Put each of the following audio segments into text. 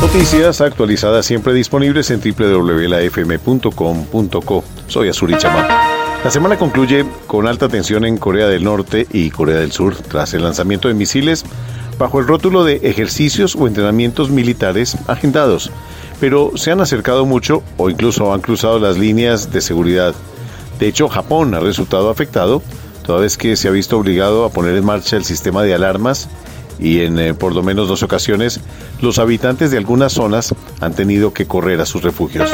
Noticias actualizadas siempre disponibles en www.lafm.com.co. Soy Azuri Chamá. La semana concluye con alta tensión en Corea del Norte y Corea del Sur tras el lanzamiento de misiles bajo el rótulo de ejercicios o entrenamientos militares agendados, pero se han acercado mucho o incluso han cruzado las líneas de seguridad. De hecho, Japón ha resultado afectado, toda vez que se ha visto obligado a poner en marcha el sistema de alarmas y en eh, por lo menos dos ocasiones los habitantes de algunas zonas han tenido que correr a sus refugios.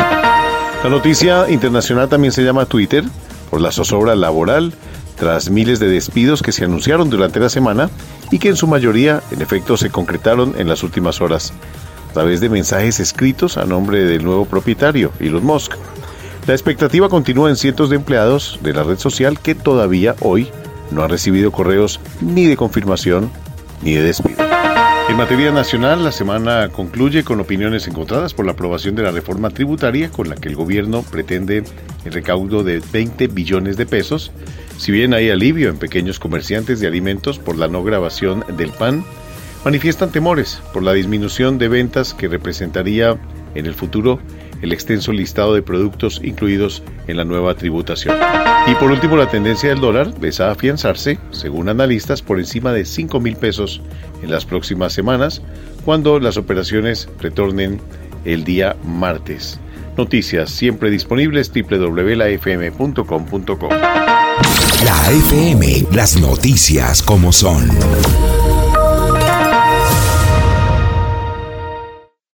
La noticia internacional también se llama Twitter por la zozobra laboral tras miles de despidos que se anunciaron durante la semana y que en su mayoría en efecto se concretaron en las últimas horas a través de mensajes escritos a nombre del nuevo propietario, Elon Musk. La expectativa continúa en cientos de empleados de la red social que todavía hoy no han recibido correos ni de confirmación ni de despido. En materia nacional, la semana concluye con opiniones encontradas por la aprobación de la reforma tributaria con la que el gobierno pretende el recaudo de 20 billones de pesos. Si bien hay alivio en pequeños comerciantes de alimentos por la no grabación del pan, manifiestan temores por la disminución de ventas que representaría en el futuro el extenso listado de productos incluidos en la nueva tributación. Y por último, la tendencia del dólar ves a afianzarse, según analistas, por encima de 5 mil pesos en las próximas semanas, cuando las operaciones retornen el día martes. Noticias siempre disponibles www.lafm.com.co. La FM, las noticias como son.